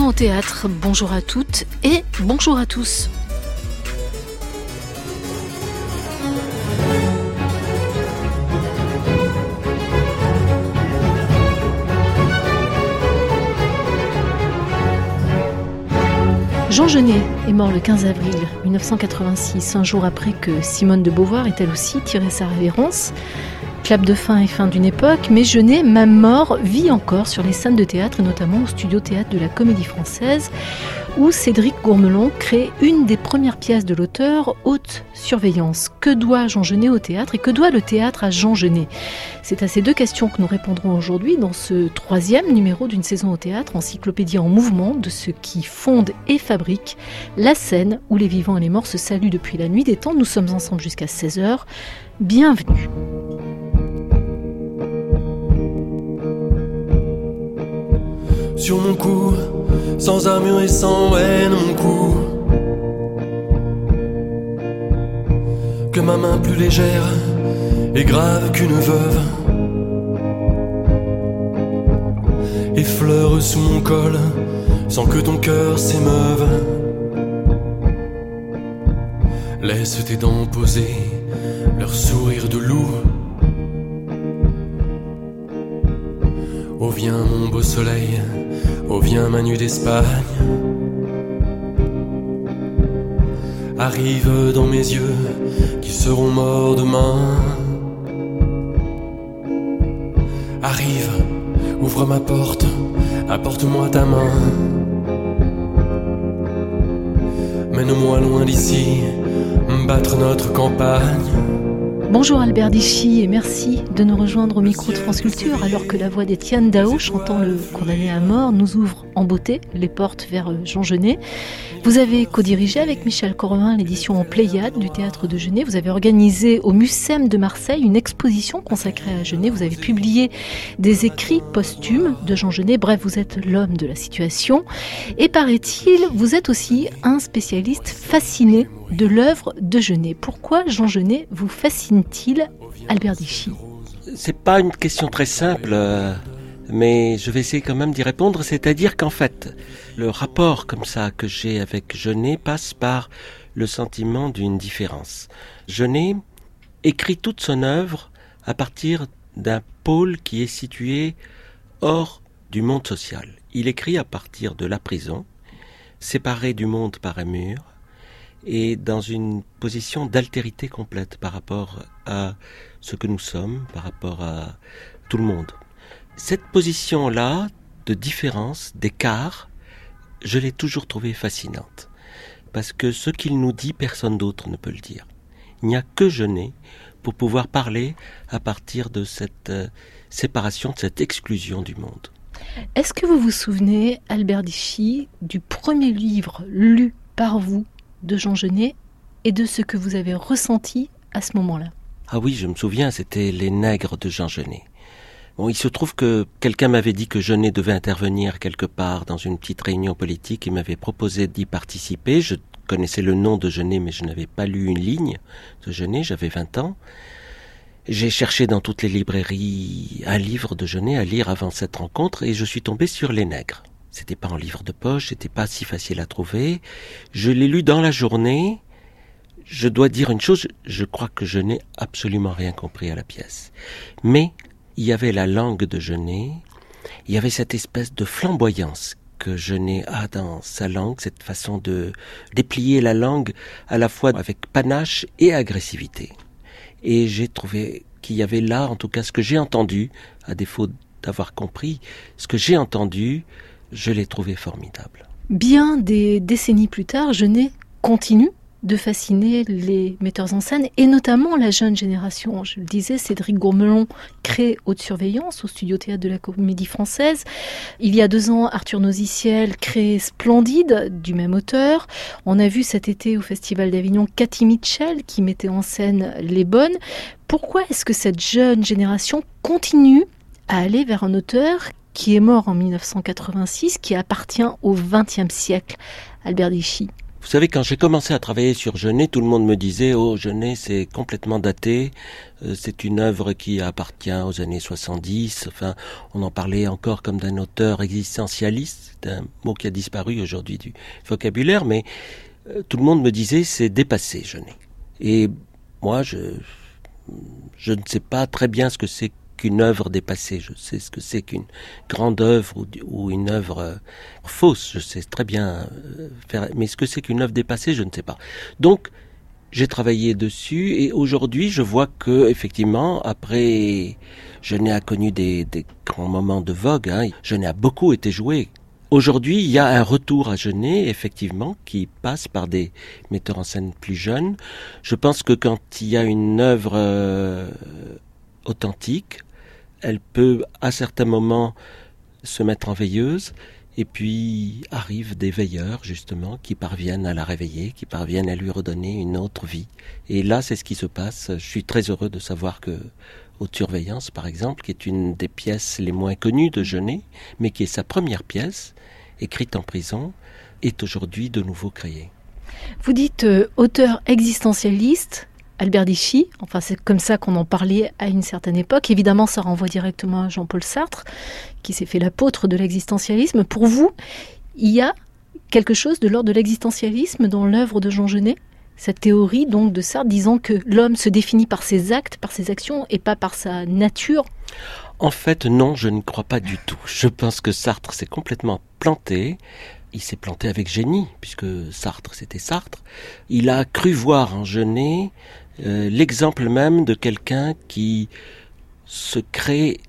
Au théâtre, bonjour à toutes et bonjour à tous. Jean Genet est mort le 15 avril 1986, un jour après que Simone de Beauvoir ait elle aussi tiré sa révérence. Clap de fin et fin d'une époque, mais Genet, même mort, vit encore sur les scènes de théâtre et notamment au studio théâtre de la Comédie Française, où Cédric Gourmelon crée une des premières pièces de l'auteur, Haute Surveillance. Que doit Jean Genet au théâtre et que doit le théâtre à Jean Genet? C'est à ces deux questions que nous répondrons aujourd'hui dans ce troisième numéro d'une saison au théâtre, encyclopédie en mouvement de ce qui fonde et fabrique la scène où les vivants et les morts se saluent depuis la nuit des temps. Nous sommes ensemble jusqu'à 16h. Bienvenue. Sur mon cou, sans armure et sans haine mon cou. Que ma main plus légère et grave qu'une veuve effleure sous mon col sans que ton cœur s'émeuve. Laisse tes dents poser leur sourire de loup. Oh viens mon beau soleil, Oh viens Manu d'Espagne. Arrive dans mes yeux qui seront morts demain. Arrive, ouvre ma porte, apporte-moi ta main. Mène-moi loin d'ici, battre notre campagne Bonjour Albert Dichy et merci de nous rejoindre au micro de France Culture alors que la voix d'Étienne Dao chantant le condamné à mort nous ouvre en beauté les portes vers Jean Genet. Vous avez co-dirigé avec Michel Corvin l'édition en Pléiade du théâtre de Genet. Vous avez organisé au Mucem de Marseille une exposition consacrée à Genet. Vous avez publié des écrits posthumes de Jean Genet. Bref, vous êtes l'homme de la situation. Et paraît-il, vous êtes aussi un spécialiste fasciné de l'œuvre de Genet. Pourquoi Jean Genet vous fascine-t-il, Albert Dichy? C'est pas une question très simple. Mais je vais essayer quand même d'y répondre, c'est-à-dire qu'en fait, le rapport comme ça que j'ai avec Genet passe par le sentiment d'une différence. Genet écrit toute son œuvre à partir d'un pôle qui est situé hors du monde social. Il écrit à partir de la prison, séparé du monde par un mur, et dans une position d'altérité complète par rapport à ce que nous sommes, par rapport à tout le monde. Cette position-là de différence, d'écart, je l'ai toujours trouvée fascinante. Parce que ce qu'il nous dit, personne d'autre ne peut le dire. Il n'y a que Genet pour pouvoir parler à partir de cette euh, séparation, de cette exclusion du monde. Est-ce que vous vous souvenez, Albert Dichy, du premier livre lu par vous de Jean Genet et de ce que vous avez ressenti à ce moment-là? Ah oui, je me souviens, c'était Les Nègres de Jean Genet il se trouve que quelqu'un m'avait dit que Genet devait intervenir quelque part dans une petite réunion politique et m'avait proposé d'y participer. Je connaissais le nom de Genet, mais je n'avais pas lu une ligne de Genet, j'avais 20 ans. J'ai cherché dans toutes les librairies un livre de Genet à lire avant cette rencontre et je suis tombé sur Les Nègres. C'était pas en livre de poche, c'était pas si facile à trouver. Je l'ai lu dans la journée. Je dois dire une chose, je crois que je n'ai absolument rien compris à la pièce. Mais il y avait la langue de Genet, il y avait cette espèce de flamboyance que Genet a dans sa langue, cette façon de déplier la langue à la fois avec panache et agressivité. Et j'ai trouvé qu'il y avait là, en tout cas, ce que j'ai entendu, à défaut d'avoir compris, ce que j'ai entendu, je l'ai trouvé formidable. Bien des décennies plus tard, Genet continue de fasciner les metteurs en scène et notamment la jeune génération. Je le disais, Cédric Gourmelon crée Haute Surveillance au studio théâtre de la Comédie Française. Il y a deux ans, Arthur Noziciel crée Splendide du même auteur. On a vu cet été au Festival d'Avignon Cathy Mitchell qui mettait en scène Les Bonnes. Pourquoi est-ce que cette jeune génération continue à aller vers un auteur qui est mort en 1986, qui appartient au XXe siècle, Albert Dichy Vous savez, quand j'ai commencé à travailler sur Genet, tout le monde me disait Oh, Genet, c'est complètement daté, euh, c'est une œuvre qui appartient aux années 70. Enfin, on en parlait encore comme d'un auteur existentialiste, c'est un mot qui a disparu aujourd'hui du vocabulaire, mais euh, tout le monde me disait C'est dépassé, Genet. Et moi, je, je ne sais pas très bien ce que c'est qu'une œuvre dépassée. Je sais ce que c'est qu'une grande œuvre ou, une œuvre euh, fausse. Je sais très bien euh, faire, mais ce que c'est qu'une œuvre dépassée, je ne sais pas. Donc, j'ai travaillé dessus et aujourd'hui, je vois que effectivement, après, je n'ai connu des, grands moments de vogue. Hein, je n'ai beaucoup été joué. Aujourd'hui, il y a un retour à Genet, effectivement, qui passe par des metteurs en scène plus jeunes. Je pense que quand il y a une œuvre euh, authentique, elle peut à certains moments se mettre en veilleuse, et puis arrivent des veilleurs, justement, qui parviennent à la réveiller, qui parviennent à lui redonner une autre vie. Et là, c'est ce qui se passe. Je suis très heureux de savoir que Haute Surveillance, par exemple, qui est une des pièces les moins connues de Genet, mais qui est sa première pièce, écrite en prison, est aujourd'hui de nouveau créée. Vous dites euh, auteur existentialiste, Albert Dichy, enfin c'est comme ça qu'on en parlait à une certaine époque. Évidemment, ça renvoie directement à Jean-Paul Sartre, qui s'est fait l'apôtre de l'existentialisme. Pour vous, il y a quelque chose de l'ordre de l'existentialisme dans l'œuvre de Jean Genet? Cette théorie donc de Sartre disant que l'homme se définit par ses actes, par ses actions et pas par sa nature? En fait, non, je ne crois pas du tout. Je pense que Sartre s'est complètement planté il s'est planté avec génie, puisque Sartre, c'était Sartre. Il a cru voir en Genet euh, l'exemple même de quelqu'un qui se crée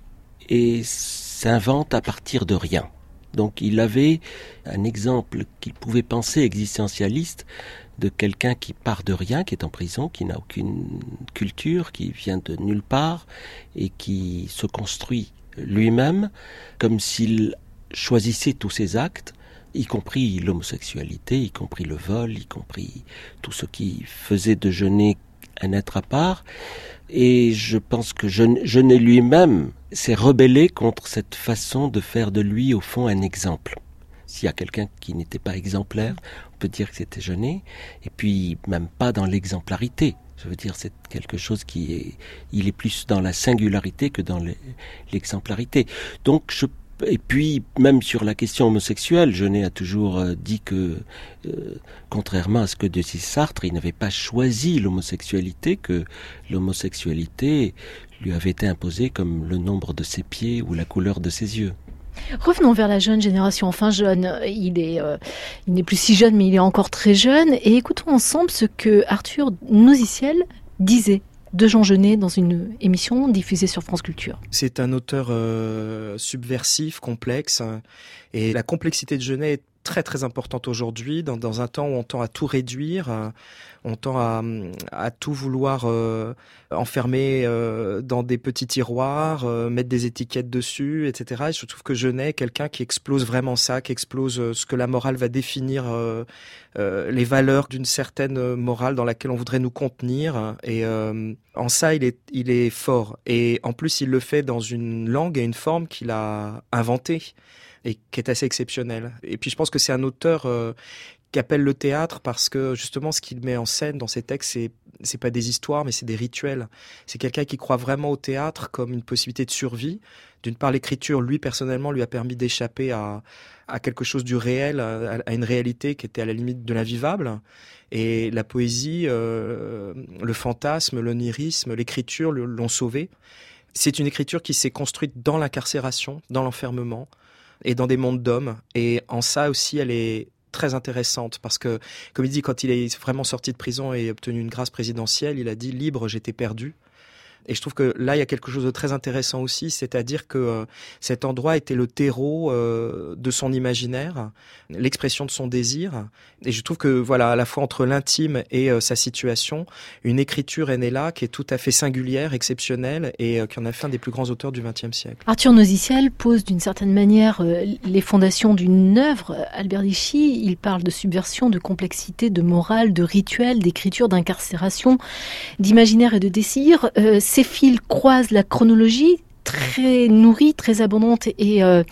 et s'invente à partir de rien. Donc il avait un exemple qu'il pouvait penser existentialiste de quelqu'un qui part de rien, qui est en prison, qui n'a aucune culture, qui vient de nulle part et qui se construit lui-même comme s'il choisissait tous ses actes y compris l'homosexualité, y compris le vol, y compris tout ce qui faisait de Genet un être à part. Et je pense que Genet lui-même s'est rebellé contre cette façon de faire de lui, au fond, un exemple. S'il y a quelqu'un qui n'était pas exemplaire, on peut dire que c'était Genet, et puis même pas dans l'exemplarité. Je veux dire, c'est quelque chose qui est, il est plus dans la singularité que dans l'exemplarité. Donc, je et puis, même sur la question homosexuelle, Genet a toujours euh, dit que, euh, contrairement à ce que disait Sartre, il n'avait pas choisi l'homosexualité, que l'homosexualité lui avait été imposée comme le nombre de ses pieds ou la couleur de ses yeux. Revenons vers la jeune génération, enfin jeune. Il est, euh, n'est plus si jeune, mais il est encore très jeune. Et écoutons ensemble ce que Arthur Nouziciel disait de Jean Genet dans une émission diffusée sur France Culture. C'est un auteur euh, subversif, complexe, et la complexité de Genet est très très importante aujourd'hui, dans, dans, un temps où on tend à tout réduire, euh, on tend à, à tout vouloir euh, enfermer euh, dans des petits tiroirs, mettre des étiquettes dessus, etc. Et je trouve que Genet est quelqu'un qui explose vraiment ça, qui explose ce que la morale va définir, les valeurs d'une certaine morale dans laquelle on voudrait nous contenir. Et en ça, il est, il est fort. Et en plus, il le fait dans une langue et une forme qu'il a inventée et qui est assez exceptionnel. Et puis je pense que c'est un auteur euh, qui appelle le théâtre parce que justement ce qu'il met en scène dans ses textes c'est c'est pas des histoires mais c'est des rituels. C'est quelqu'un qui croit vraiment au théâtre comme une possibilité de survie. D'une part l'écriture lui personnellement lui a permis d'échapper à quelque chose du réel, à, une réalité qui était à la limite de l'invivable. Et la poésie, euh, le fantasme, l'onirisme, l'écriture l'ont sauvé. C'est une écriture qui s'est construite dans l'incarcération, dans l'enfermement, et dans des mondes d'hommes. Et en ça aussi, elle est très intéressante parce que, comme il dit, quand il est vraiment sorti de prison et obtenu une grâce présidentielle, il a dit libre, j'étais perdu. Et je trouve que là, il y a quelque chose de très intéressant aussi, c'est-à-dire que euh, cet endroit était le terreau euh, de son imaginaire, l'expression de son désir. Et je trouve que, voilà, à la fois entre l'intime et euh, sa situation, une écriture est née là qui est tout à fait singulière, exceptionnelle et qui en a fait un des plus grands auteurs du XXe siècle. Arthur Noziciel pose d'une certaine manière les fondations d'une œuvre. Albert Dichy, il parle de subversion, de complexité, de morale, de rituel, d'écriture, d'incarcération, d'imaginaire et de désir ces fils croisent la chronologie très nourrie, très abondante et euh,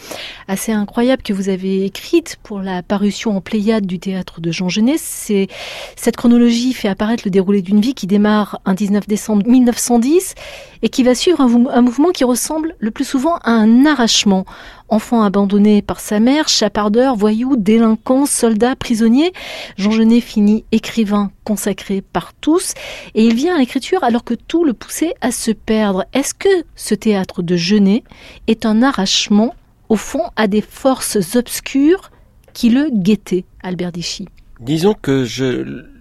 assez incroyable que vous avez écrite pour la parution en Pléiade du théâtre de Jean Genet. Cette chronologie fait apparaître le déroulé d'une vie qui démarre un 19 décembre 1910 et qui va suivre un, mouvement qui ressemble le plus souvent à un arrachement. Enfant abandonné par sa mère, chapardeur, voyou, délinquant, soldat, prisonnier, Jean Genet finit écrivain consacré par tous et il vient à l'écriture alors que tout le poussait à se perdre. Est-ce que ce théâtre de Genet est un arrachement au fond à des forces obscures qui le guettaient, Albert Dichy Disons que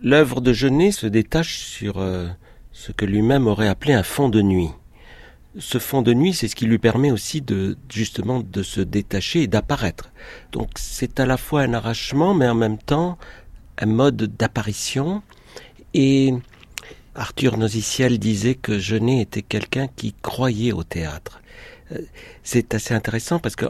l'œuvre de Genet se détache sur euh, ce que lui-même aurait appelé un fond de nuit. Ce fond de nuit, c'est ce qui lui permet aussi de justement de se détacher et d'apparaître. Donc c'est à la fois un arrachement, mais en même temps un mode d'apparition. Et Arthur Nosiciel disait que Genet était quelqu'un qui croyait au théâtre. Euh, c'est assez intéressant parce que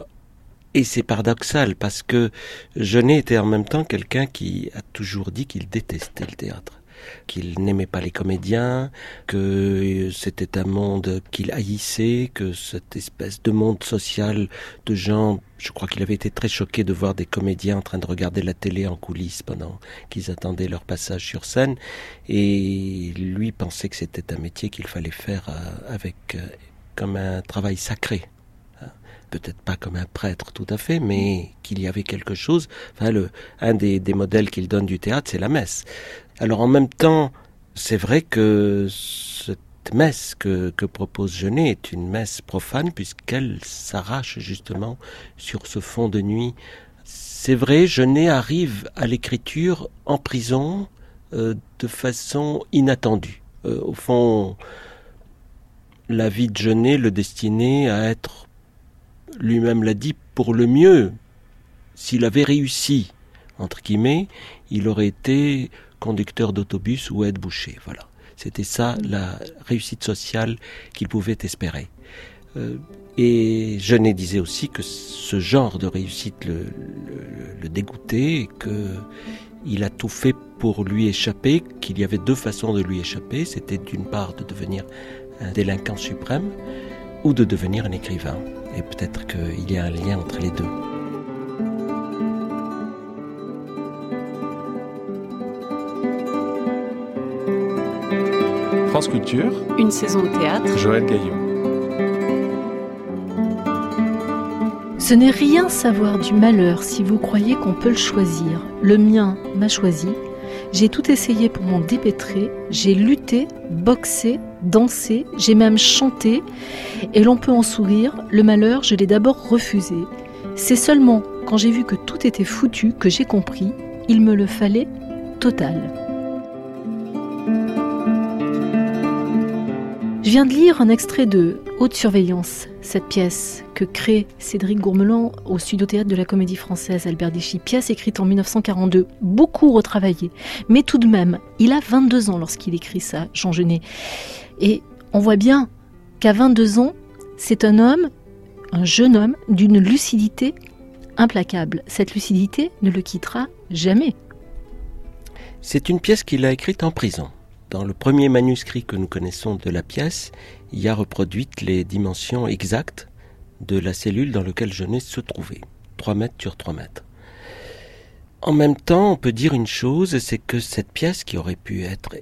et c'est paradoxal parce que Genet était en même temps quelqu'un qui a toujours dit qu'il détestait le théâtre qu'il n'aimait pas les comédiens, que c'était un monde qu'il haïssait, que cette espèce de monde social de gens, je crois qu'il avait été très choqué de voir des comédiens en train de regarder la télé en coulisses pendant qu'ils attendaient leur passage sur scène, et lui pensait que c'était un métier qu'il fallait faire euh, avec euh, comme un travail sacré peut-être pas comme un prêtre tout à fait, mais qu'il y avait quelque chose. Enfin, le, un des, modèles qu'il donne du théâtre, c'est la messe. Alors en même temps, c'est vrai que cette messe que, que propose Genet est une messe profane puisqu'elle s'arrache justement sur ce fond de nuit. C'est vrai, Genet arrive à l'écriture en prison euh, de façon inattendue. Euh, au fond, la vie de Genet le destinait à être lui-même l'a dit, pour le mieux. S'il avait réussi, entre guillemets, il aurait été conducteur d'autobus ou aide-boucher. Voilà. C'était ça la réussite sociale qu'il pouvait espérer. Euh, et Genet disait aussi que ce genre de réussite le, le, dégoûtait, qu'il a tout fait pour lui échapper, qu'il y avait deux façons de lui échapper. C'était d'une part de devenir un délinquant suprême ou de devenir un écrivain. Et peut-être qu'il y a un lien entre les deux. France Culture. Une saison de théâtre. Joël Gaillot. Ce n'est rien savoir du malheur si vous croyez qu'on peut le choisir. Le mien m'a choisi. J'ai tout essayé pour m'en dépêtrer. J'ai lutté, boxé, dansé, j'ai même chanté, et l'on peut en sourire, le malheur, je l'ai d'abord refusé. C'est seulement quand j'ai vu que tout était foutu que j'ai compris, il me le fallait total. Je viens de lire un extrait de Haute Surveillance, cette pièce que crée Cédric Gourmelan au studio-théâtre de la Comédie Française Albert Deschy, pièce écrite en 1942, beaucoup retravaillée, mais tout de même, il a 22 ans lorsqu'il écrit ça, Jean Genet. Et on voit bien qu'à 22 ans, c'est un homme, un jeune homme, d'une lucidité implacable. Cette lucidité ne le quittera jamais. C'est une pièce qu'il a écrite en prison. Dans le premier manuscrit que nous connaissons de la pièce, il y a reproduites les dimensions exactes de la cellule dans laquelle Jeunesse se trouvait. 3 mètres sur 3 mètres. En même temps, on peut dire une chose, c'est que cette pièce qui aurait pu être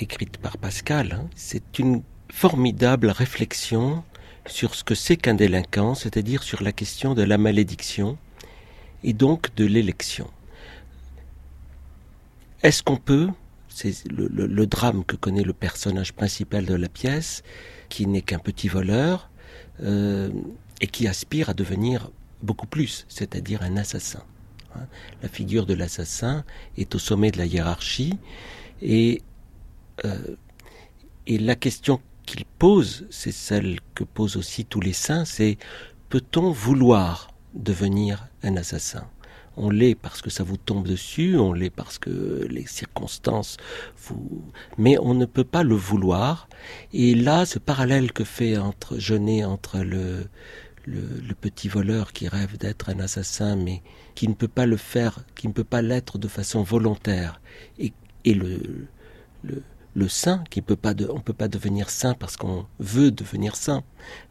écrite par Pascal, hein, c'est une formidable réflexion sur ce que c'est qu'un délinquant, c'est-à-dire sur la question de la malédiction et donc de l'élection. Est-ce qu'on peut c'est le, drame que connaît le personnage principal de la pièce, qui n'est qu'un petit voleur, euh, et qui aspire à devenir beaucoup plus, c'est-à-dire un assassin. Hein. La figure de l'assassin est au sommet de la hiérarchie, et, euh, et la question qu'il pose, c'est celle que posent aussi tous les saints, c'est peut-on vouloir devenir un assassin? On l'est parce que ça vous tombe dessus, on l'est parce que les circonstances vous... Mais on ne peut pas le vouloir. Et là, ce parallèle que fait entre Jeunet entre le, le, petit voleur qui rêve d'être un assassin, mais qui ne peut pas le faire, qui ne peut pas l'être de façon volontaire, et, et le, le, le saint, qui on peut pas devenir saint parce qu'on veut devenir saint.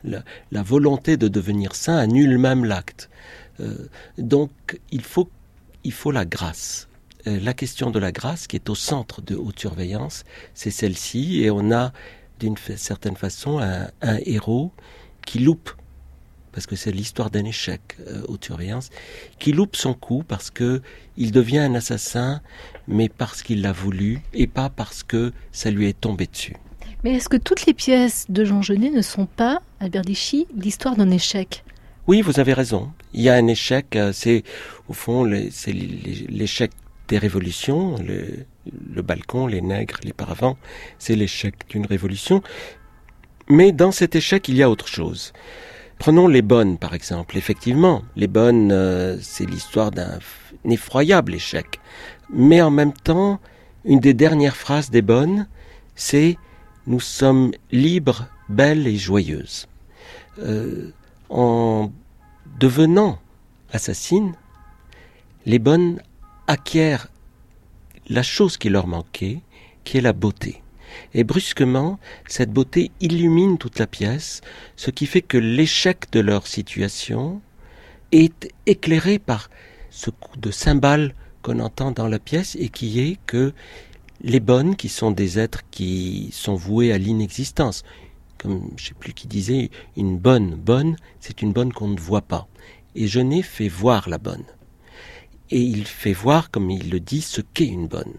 La, volonté de devenir saint annule même l'acte. Euh, donc il faut, il faut la grâce. Euh, la question de la grâce qui est au centre de haute surveillance, c'est celle-ci, et on a d'une certaine façon un héros qui loupe parce que c'est l'histoire d'un échec euh, qui loupe son coup parce que il devient un assassin, mais parce qu'il l'a voulu et pas parce que ça lui est tombé dessus. Mais est-ce que toutes les pièces de Jean Genet ne sont pas, Albert Dichy, l'histoire d'un échec? Oui, vous avez raison. Il y a un échec, euh, c'est au fond c'est l'échec des révolutions, le, le, balcon, les nègres, les paravents, c'est l'échec d'une révolution. Mais dans cet échec, il y a autre chose. Prenons les bonnes, par exemple. Effectivement, les bonnes, euh, c'est l'histoire d'un effroyable échec. Mais en même temps, une des dernières phrases des bonnes, c'est nous sommes libres, belles et joyeuses. Euh, en devenant assassines, les bonnes acquièrent la chose qui leur manquait, qui est la beauté. Et brusquement, cette beauté illumine toute la pièce, ce qui fait que l'échec de leur situation est éclairé par ce coup de cymbale qu'on entend dans la pièce et qui est que les bonnes, qui sont des êtres qui sont voués à l'inexistence, comme je sais plus qui disait, une bonne bonne, c'est une bonne qu'on ne voit pas. Et Genet fait voir la bonne. Et il fait voir, comme il le dit, ce qu'est une bonne.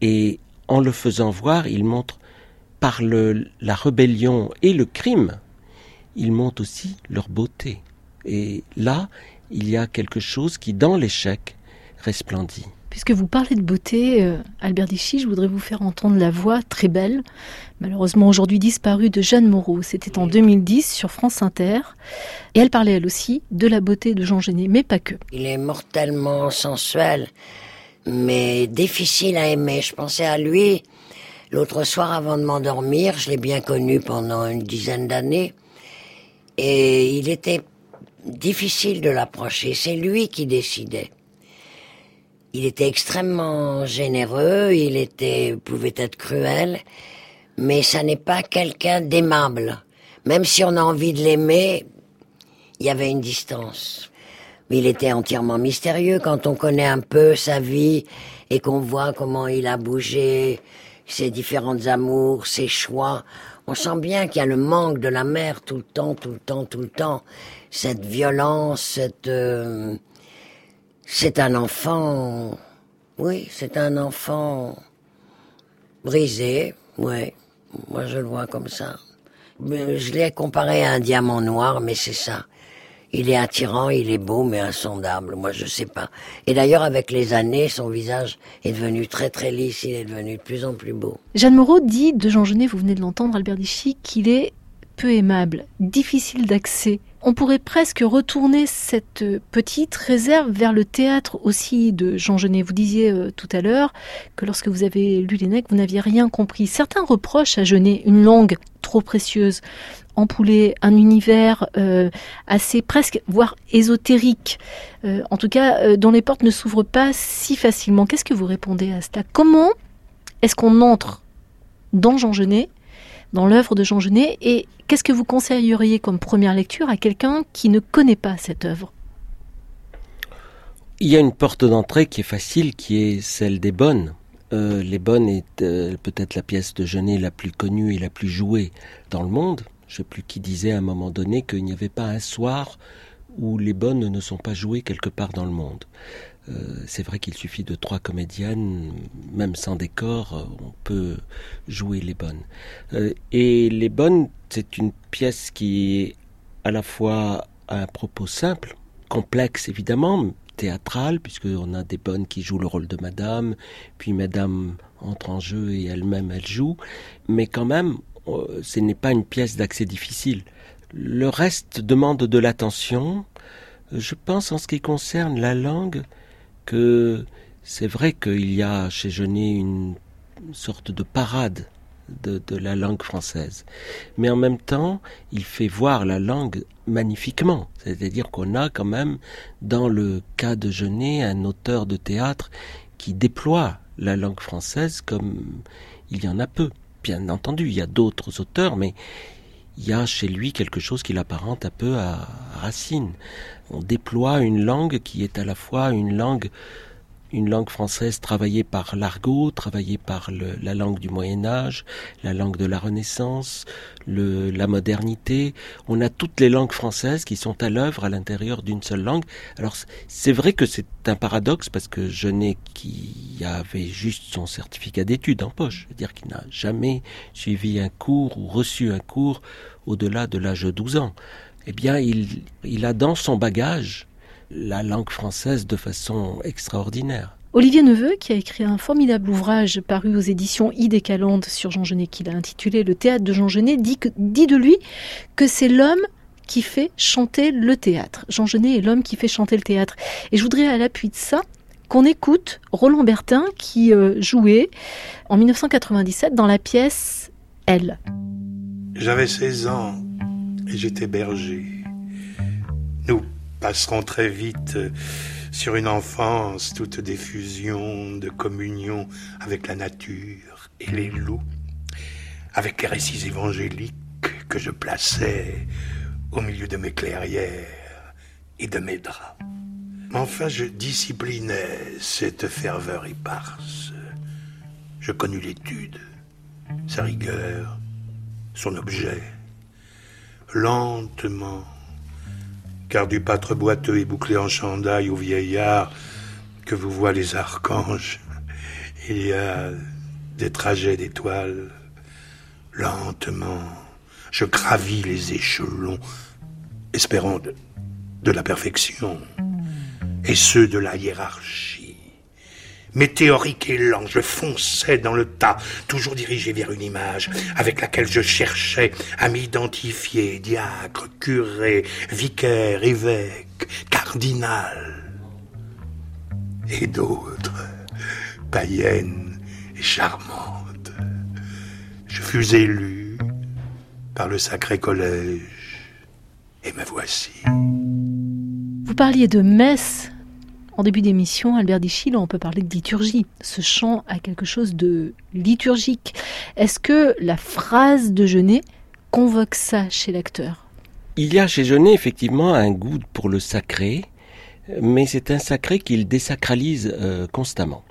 Et en le faisant voir, il montre par le, la rébellion et le crime, il montre aussi leur beauté. Et là, il y a quelque chose qui, dans l'échec, resplendit. Puisque vous parlez de beauté, euh, Albert Dichy, je voudrais vous faire entendre la voix très belle, malheureusement aujourd'hui disparue, de Jeanne Moreau. C'était en 2010 sur France Inter. Et elle parlait elle aussi de la beauté de Jean Genet, mais pas que. Il est mortellement sensuel mais difficile à aimer. Je pensais à lui l'autre soir avant de m'endormir. Je l'ai bien connu pendant une dizaine d'années. Et il était difficile de l'approcher. C'est lui qui décidait. Il était extrêmement généreux, il était, pouvait être cruel, mais ça n'est pas quelqu'un d'aimable. Même si on a envie de l'aimer, il y avait une distance. Mais il était entièrement mystérieux quand on connaît un peu sa vie et qu'on voit comment il a bougé, ses différentes amours, ses choix. On sent bien qu'il y a le manque de la mère tout le temps, tout le temps, tout le temps. Cette violence, cette... Euh, c'est un enfant... Oui, c'est un enfant brisé, ouais. Moi, je le vois comme ça. Je l'ai comparé à un diamant noir, mais c'est ça. Il est attirant, il est beau, mais insondable. Moi, je sais pas. Et d'ailleurs, avec les années, son visage est devenu très très lisse. Il est devenu de plus en plus beau. Jeanne Moreau dit de Jean Genet, vous venez de l'entendre, Albert Dichy, qu'il est peu aimable, difficile d'accès. On pourrait presque retourner cette petite réserve vers le théâtre aussi de Jean Genet. Vous disiez euh, tout à l'heure que lorsque vous avez lu les vous n'aviez rien compris. Certains reprochent à Genet une langue trop précieuse empouler un univers euh, assez presque, voire ésotérique, euh, en tout cas euh, dont les portes ne s'ouvrent pas si facilement. Qu'est-ce que vous répondez à cela? Comment est-ce qu'on entre dans Jean Genet, l'œuvre de Jean Genet, et qu'est-ce que vous conseilleriez comme première lecture à quelqu'un qui ne connaît pas cette œuvre? Il y a une porte d'entrée qui est facile, qui est celle des bonnes. les bonnes est peut-être la pièce de Genet la plus connue et la plus jouée dans le monde je ne sais plus qui disait à un moment donné qu'il n'y avait pas un soir où les bonnes ne sont pas jouées quelque part dans le monde. Euh, c'est vrai qu'il suffit de trois comédiennes, même sans décor, euh, on peut jouer les bonnes. Euh, et les bonnes, c'est une pièce qui est à la fois à un propos simple, complexe évidemment, théâtral, puisqu'on a des bonnes qui jouent le rôle de madame, puis madame entre en jeu et elle-même elle joue, mais quand même ce n'est pas une pièce d'accès difficile. Le reste demande de l'attention. Je pense en ce qui concerne la langue que c'est vrai qu'il y a chez Genet une sorte de parade de, la langue française. Mais en même temps, il fait voir la langue magnifiquement. C'est-à-dire qu'on a quand même, dans le cas de Genet, un auteur de théâtre qui déploie la langue française comme il y en a peu. Bien entendu, il y a d'autres auteurs, mais il y a chez lui quelque chose qui l'apparente un peu à Racine. On déploie une langue qui est à la fois une langue une langue française travaillée par l'argot, travaillée par la langue du Moyen Âge, la langue de la Renaissance, la modernité. On a toutes les langues françaises qui sont à l'œuvre à l'intérieur d'une seule langue. Alors c'est vrai que c'est un paradoxe parce que n'ai qui avait juste son certificat d'études en poche, c'est-à-dire qu'il n'a jamais suivi un cours ou reçu un cours au-delà de l'âge de 12 ans. Eh bien, il, il a dans son bagage la langue française de façon extraordinaire. Olivier Neveu, qui a écrit un formidable ouvrage paru aux éditions Idécalande sur Jean Genet, qu'il a intitulé Le théâtre de Jean Genet, dit, dit de lui que c'est l'homme qui fait chanter le théâtre. Jean Genet est l'homme qui fait chanter le théâtre. Et je voudrais à l'appui de ça qu'on écoute Roland Bertin qui euh, jouait en 1997 dans la pièce Elle. J'avais 16 ans et j'étais berger. Nous passeront très vite euh, sur une enfance toute d'effusion, de communion avec la nature et les loups, avec les récits évangéliques que je plaçais au milieu de mes clairières et de mes draps. Enfin, je disciplinais cette ferveur éparse. Je connus l'étude, sa rigueur, son objet. Lentement, car du pâtre boiteux et bouclé en chandail au vieillard que vous voient les archanges, il y a des trajets d'étoiles. Lentement, je gravis les échelons, espérant de, de la perfection, et ceux de la hiérarchie météorique et lent, je fonçais dans le tas, toujours dirigé vers une image avec laquelle je cherchais à m'identifier, diacre, curé, vicaire, évêque, cardinal, et d'autres, païennes et charmantes. Je fus élu par le sacré collège, et me voici. Vous parliez de messe en début d'émission, Albert Dichil, on peut parler de liturgie. Ce chant a quelque chose de liturgique. Est-ce que la phrase de Genet convoque ça chez l'acteur? Il y a chez Genet effectivement un goût pour le sacré, mais c'est un sacré qu'il désacralise euh, constamment.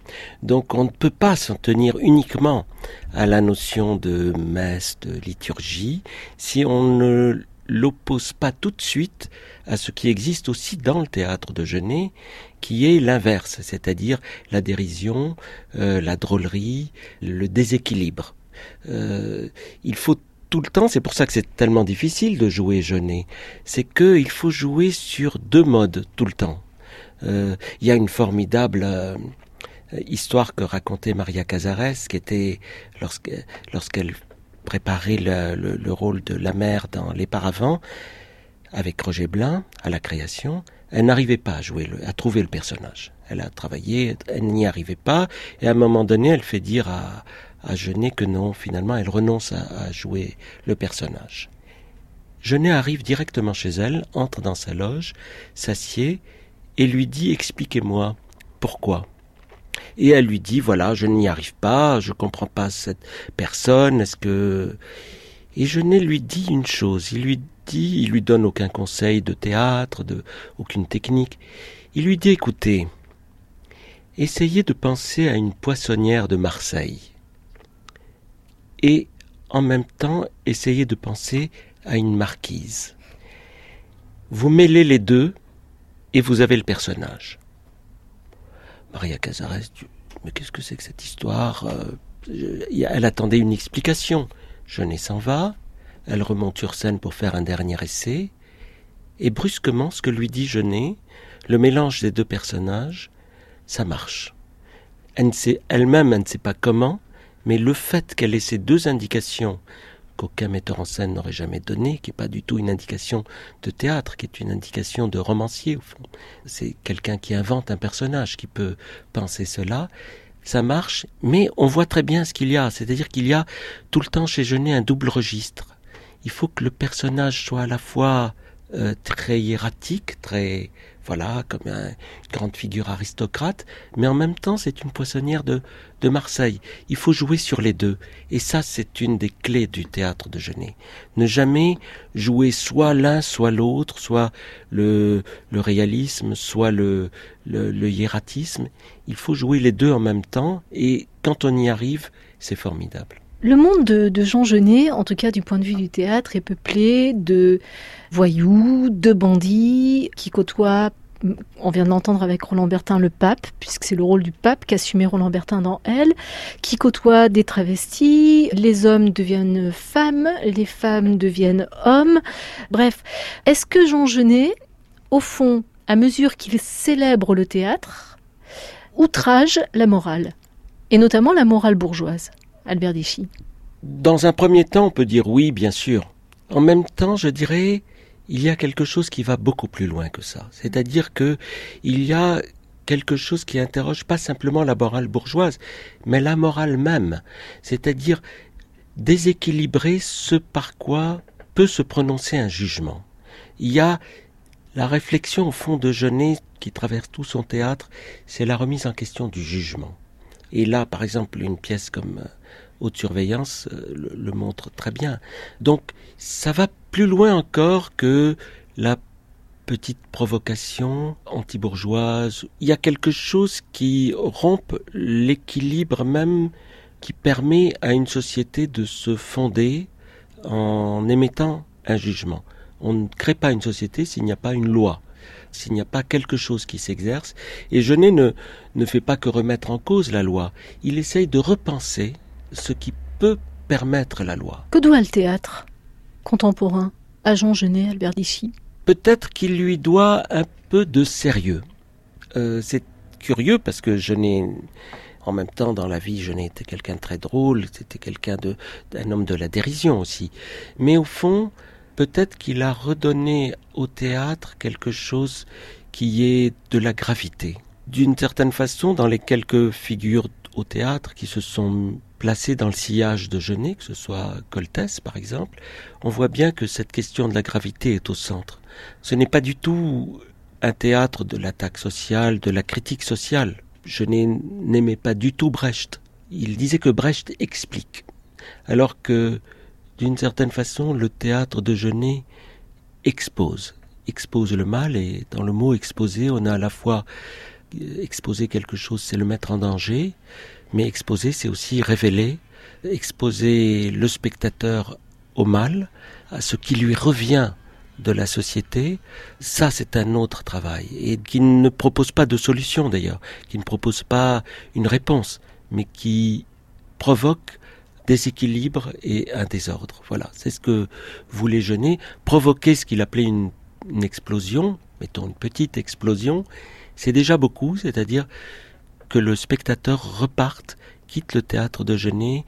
Donc on ne peut pas s'en tenir uniquement à la notion de messe, de liturgie, si on ne l'oppose pas tout de suite à ce qui existe aussi dans le théâtre de Genet, qui est l'inverse, c'est-à-dire la dérision, euh, la drôlerie, le déséquilibre. Euh, il faut tout le temps, c'est pour ça que c'est tellement difficile de jouer Genet, c'est qu'il faut jouer sur deux modes tout le temps. Euh, il y a une formidable histoire que racontait Maria Cazares, qui était lorsqu'elle préparer le, rôle de la mère dans Les Paravents avec Roger Blin à la création. Elle n'arrivait pas à jouer, à trouver le personnage. Elle a travaillé, elle n'y arrivait pas, et à un moment donné, elle fait dire à, à Genet que non, finalement, elle renonce à, jouer le personnage. Genet arrive directement chez elle, entre dans sa loge, s'assied et lui dit Expliquez-moi pourquoi et elle lui dit voilà, je n'y arrive pas, je comprends pas cette personne, est-ce que et Genet lui dit une chose, il lui il lui donne aucun conseil de théâtre, de aucune technique. Il lui dit écoutez, essayez de penser à une poissonnière de Marseille. Et en même temps, essayez de penser à une marquise. Vous mêlez les deux et vous avez le personnage. Maria Cazares, mais qu'est-ce que c'est que cette histoire? Euh, Elle attendait une explication. Jeunet s'en va, elle remonte sur scène pour faire un dernier essai, et brusquement, ce que lui dit Jeunet, le mélange des deux personnages, ça marche. Elle elle-même, elle ne sait pas comment, mais le fait qu'elle ait ces deux indications qu'aucun metteur en scène n'aurait jamais donné, qui n'est pas du tout une indication de théâtre, qui est une indication de romancier au fond. C'est quelqu'un qui invente un personnage, qui peut penser cela. Ça marche, mais on voit très bien ce qu'il y a, c'est-à-dire qu'il y a tout le temps chez Genet un double registre. Il faut que le personnage soit à la fois euh, très hiératique, très voilà, comme une grande figure aristocrate, mais en même temps c'est une poissonnière de, de Marseille. Il faut jouer sur les deux. Et ça, c'est une des clés du théâtre de Genet. Ne jamais jouer soit l'un, soit l'autre, soit le, le réalisme, soit le, le, le hiératisme. Il faut jouer les deux en même temps, et quand on y arrive, c'est formidable. Le monde de, Jean Genet, en tout cas du point de vue du théâtre, est peuplé de voyous, de bandits qui côtoient on vient de l'entendre avec Roland Bertin, le pape, puisque c'est le rôle du pape qu'assumait Roland Bertin dans Elle, qui côtoie des travestis, les hommes deviennent femmes, les femmes deviennent hommes. Bref, est-ce que Jean Genet, au fond, à mesure qu'il célèbre le théâtre, outrage la morale, et notamment la morale bourgeoise? Albert Dans un premier temps, on peut dire oui, bien sûr. En même temps, je dirais, il y a quelque chose qui va beaucoup plus loin que ça. C'est-à-dire que il y a quelque chose qui interroge pas simplement la morale bourgeoise, mais la morale même. C'est-à-dire déséquilibrer ce par quoi peut se prononcer un jugement. Il y a la réflexion au fond de Genet qui traverse tout son théâtre, c'est la remise en question du jugement. Et là, par exemple, une pièce comme euh, haute surveillance euh, le, montre très bien. Donc ça va plus loin encore que la petite provocation anti-bourgeoise. Il y a quelque chose qui rompt l'équilibre même qui permet à une société de se fonder en émettant un jugement. On ne crée pas une société s'il n'y a pas une loi, s'il n'y a pas quelque chose qui s'exerce. Et Genet ne, ne fait pas que remettre en cause la loi, il essaye de repenser ce qui peut permettre la loi. Que doit le théâtre contemporain à Jean Genet, Albert Dichy? Peut-être qu'il lui doit un peu de sérieux. Euh, c'est curieux parce que Genet, en même temps, dans la vie, Genet était quelqu'un de très drôle, c'était quelqu'un de, d'un homme de la dérision aussi. Mais au fond, peut-être qu'il a redonné au théâtre quelque chose qui est de la gravité. D'une certaine façon, dans les quelques figures au théâtre qui se sont placés dans le sillage de Genet, que ce soit Coltès par exemple, on voit bien que cette question de la gravité est au centre. Ce n'est pas du tout un théâtre de l'attaque sociale, de la critique sociale. Genet n'aimait pas du tout Brecht. Il disait que Brecht explique, alors que d'une certaine façon le théâtre de Genet expose, expose le mal et dans le mot exposer on a à la fois exposer quelque chose, c'est le mettre en danger, mais exposer, c'est aussi révéler, exposer le spectateur au mal, à ce qui lui revient de la société, ça c'est un autre travail, et qui ne propose pas de solution d'ailleurs, qui ne propose pas une réponse, mais qui provoque des équilibres et un désordre. Voilà, c'est ce que voulait Genet, provoquer ce qu'il appelait une, une explosion, mettons une petite explosion, c'est déjà beaucoup, c'est-à-dire que le spectateur reparte, quitte le théâtre de Genet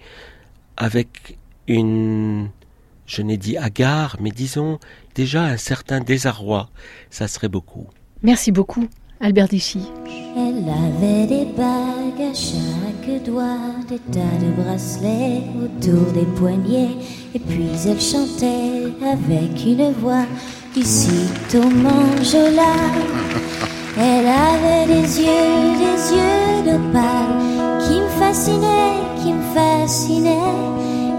avec une, je n'ai dit hagard, mais disons déjà un certain désarroi. Ça serait beaucoup. Merci beaucoup, Albert Dichy. Elle avait des bagues à chaque doigt, des tas de bracelets autour des poignets, et puis elle chantait avec une voix ici au là. Elle avait des yeux, des yeux d'opale qui me fascinaient, qui me fascinaient.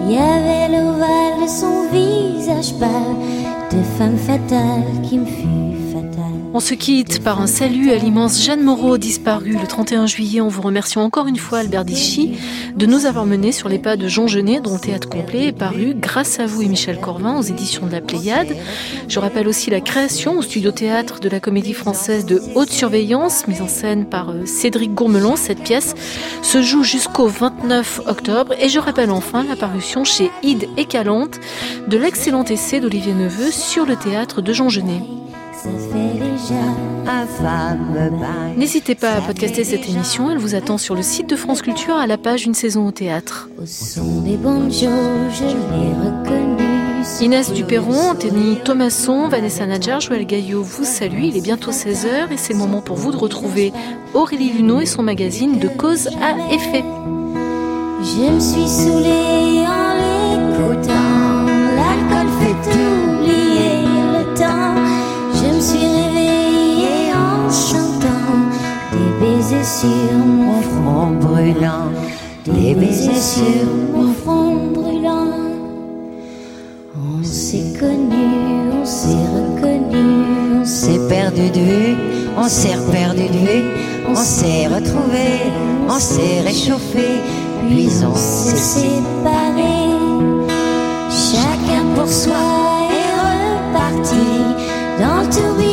Il y avait l'ovale de son visage pâle de femme fatale qui me fut on se quitte par un salut à l'immense Jeanne Moreau, disparue le 31 juillet. On vous remercie encore une fois, Albert Dichy, de nous avoir menés sur les pas de Jean Genet, dont théâtre complet est paru grâce à vous et Michel Corvin aux éditions de la Pléiade. Je rappelle aussi la création au studio théâtre de la comédie française de Haute Surveillance, mise en scène par euh, Cédric Gourmelon. Cette pièce se joue jusqu'au 29 octobre. Et je rappelle enfin la parution chez Ide et Calante de l'excellent essai d'Olivier Neveu sur le théâtre de Jean Genet. N'hésitez pas à podcaster cette émission, elle vous attend sur le site de France Culture à la page Une saison au théâtre. Inès Duperron, Anthony Thomasson, Vanessa Nadjar, Joël Gaillot vous salue. Il est bientôt 16h et c'est le moment pour vous de retrouver Aurélie Luneau et son magazine De cause à effet. Je me suis saoulée sur mon front brûlant, des baisers sur mon front brûlant. On s'est connu, on s'est reconnu, on s'est perdu de vue, on s'est perdu de vue, on s'est retrouvé, on s'est réchauffé, puis on s'est séparé. Chacun pour soi est reparti dans le tourbillon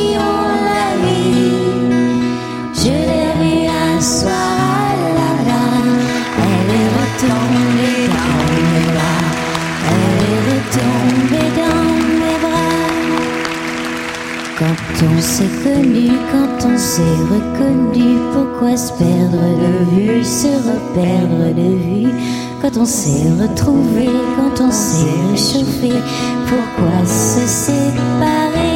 on s'est connu, quand on s'est reconnu, pourquoi se perdre de vue, se reperdre de vue? Quand on s'est retrouvé, quand on s'est réchauffé, pourquoi se séparer?